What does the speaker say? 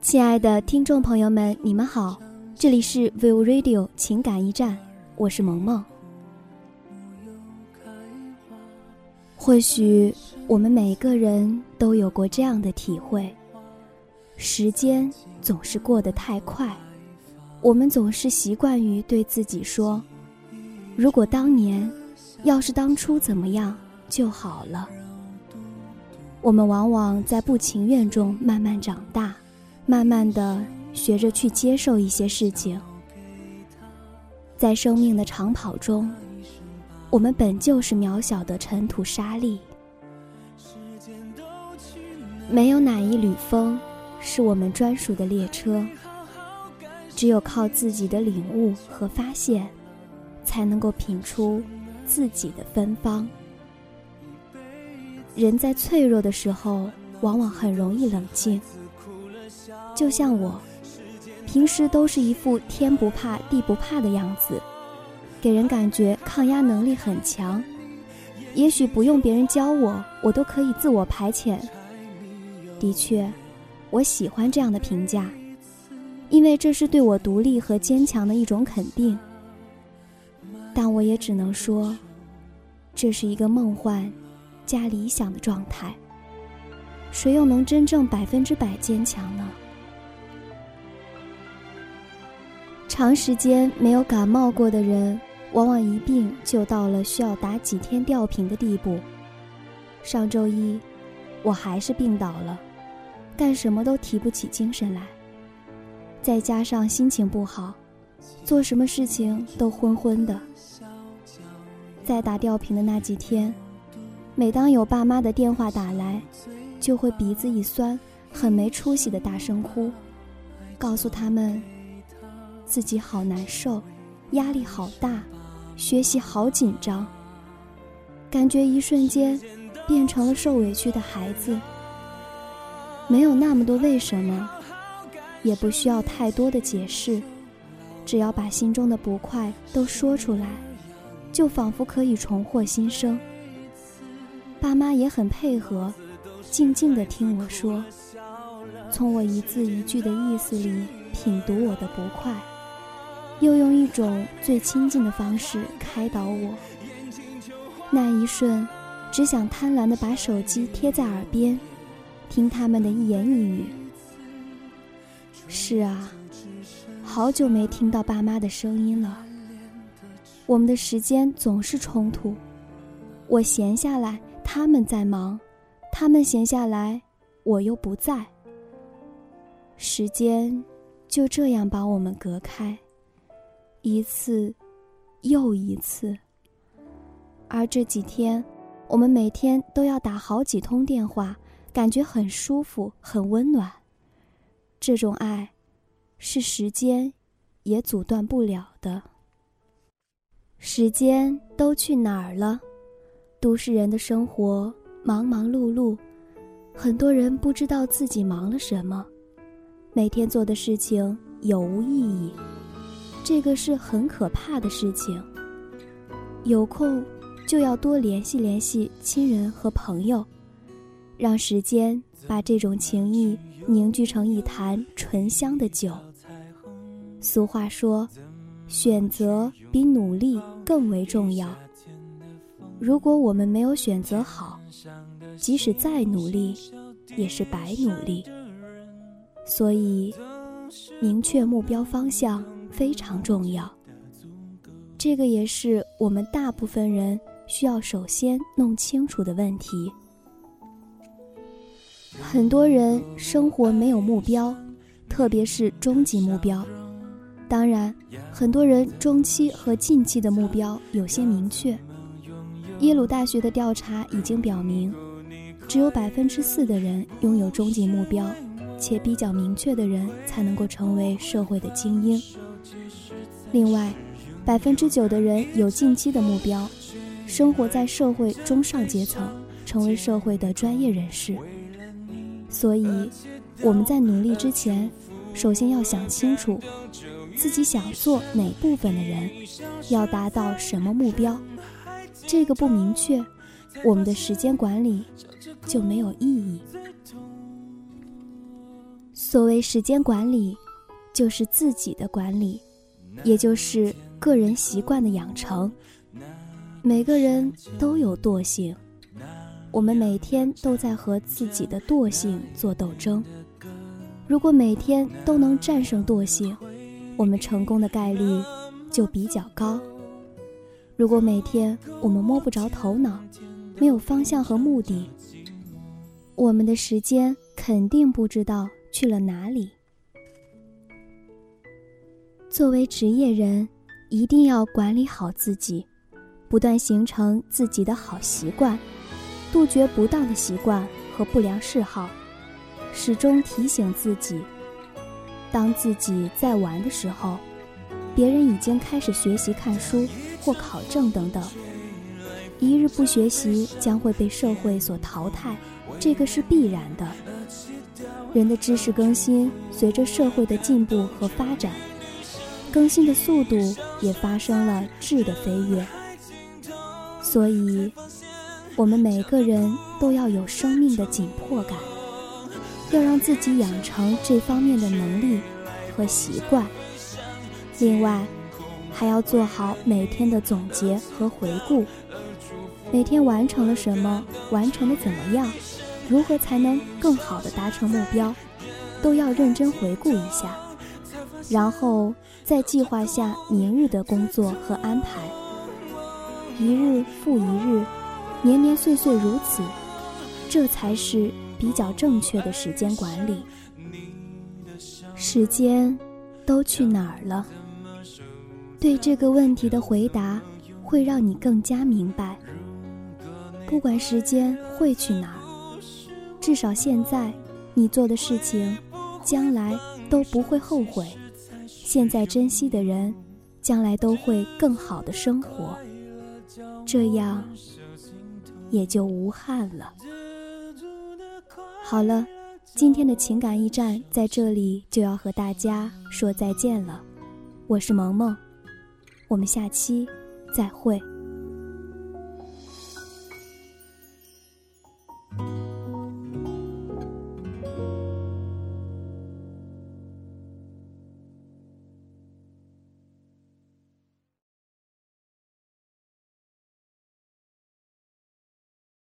亲爱的听众朋友们，你们好，这里是 View Radio 情感驿站，我是萌萌。或许我们每个人都有过这样的体会：时间总是过得太快，我们总是习惯于对自己说：“如果当年，要是当初怎么样就好了。”我们往往在不情愿中慢慢长大。慢慢的学着去接受一些事情，在生命的长跑中，我们本就是渺小的尘土沙粒，没有哪一缕风是我们专属的列车，只有靠自己的领悟和发现，才能够品出自己的芬芳。人在脆弱的时候，往往很容易冷静。就像我，平时都是一副天不怕地不怕的样子，给人感觉抗压能力很强。也许不用别人教我，我都可以自我排遣。的确，我喜欢这样的评价，因为这是对我独立和坚强的一种肯定。但我也只能说，这是一个梦幻加理想的状态。谁又能真正百分之百坚强呢？长时间没有感冒过的人，往往一病就到了需要打几天吊瓶的地步。上周一，我还是病倒了，干什么都提不起精神来。再加上心情不好，做什么事情都昏昏的。在打吊瓶的那几天，每当有爸妈的电话打来，就会鼻子一酸，很没出息的大声哭，告诉他们。自己好难受，压力好大，学习好紧张。感觉一瞬间变成了受委屈的孩子。没有那么多为什么，也不需要太多的解释，只要把心中的不快都说出来，就仿佛可以重获新生。爸妈也很配合，静静地听我说，从我一字一句的意思里品读我的不快。又用一种最亲近的方式开导我。那一瞬，只想贪婪地把手机贴在耳边，听他们的一言一语。是啊，好久没听到爸妈的声音了。我们的时间总是冲突，我闲下来，他们在忙；他们闲下来，我又不在。时间就这样把我们隔开。一次，又一次。而这几天，我们每天都要打好几通电话，感觉很舒服，很温暖。这种爱，是时间也阻断不了的。时间都去哪儿了？都市人的生活忙忙碌碌，很多人不知道自己忙了什么，每天做的事情有无意义。这个是很可怕的事情。有空就要多联系联系亲人和朋友，让时间把这种情谊凝聚成一坛醇香的酒。俗话说，选择比努力更为重要。如果我们没有选择好，即使再努力，也是白努力。所以，明确目标方向。非常重要，这个也是我们大部分人需要首先弄清楚的问题。很多人生活没有目标，特别是终极目标。当然，很多人中期和近期的目标有些明确。耶鲁大学的调查已经表明，只有百分之四的人拥有终极目标，且比较明确的人才能够成为社会的精英。另外，百分之九的人有近期的目标，生活在社会中上阶层，成为社会的专业人士。所以，我们在努力之前，首先要想清楚自己想做哪部分的人，要达到什么目标。这个不明确，我们的时间管理就没有意义。所谓时间管理，就是自己的管理，也就是个人习惯的养成。每个人都有惰性，我们每天都在和自己的惰性做斗争。如果每天都能战胜惰性，我们成功的概率就比较高。如果每天我们摸不着头脑，没有方向和目的，我们的时间肯定不知道去了哪里。作为职业人，一定要管理好自己。不断形成自己的好习惯，杜绝不当的习惯和不良嗜好，始终提醒自己：当自己在玩的时候，别人已经开始学习看书或考证等等。一日不学习，将会被社会所淘汰，这个是必然的。人的知识更新随着社会的进步和发展，更新的速度也发生了质的飞跃。所以，我们每个人都要有生命的紧迫感，要让自己养成这方面的能力和习惯。另外，还要做好每天的总结和回顾，每天完成了什么，完成的怎么样，如何才能更好的达成目标，都要认真回顾一下，然后再计划下明日的工作和安排。一日复一日，年年岁岁如此，这才是比较正确的时间管理。时间都去哪儿了？对这个问题的回答，会让你更加明白。不管时间会去哪儿，至少现在你做的事情，将来都不会后悔。现在珍惜的人，将来都会更好的生活。这样也就无憾了。好了，今天的情感驿站在这里就要和大家说再见了。我是萌萌，我们下期再会。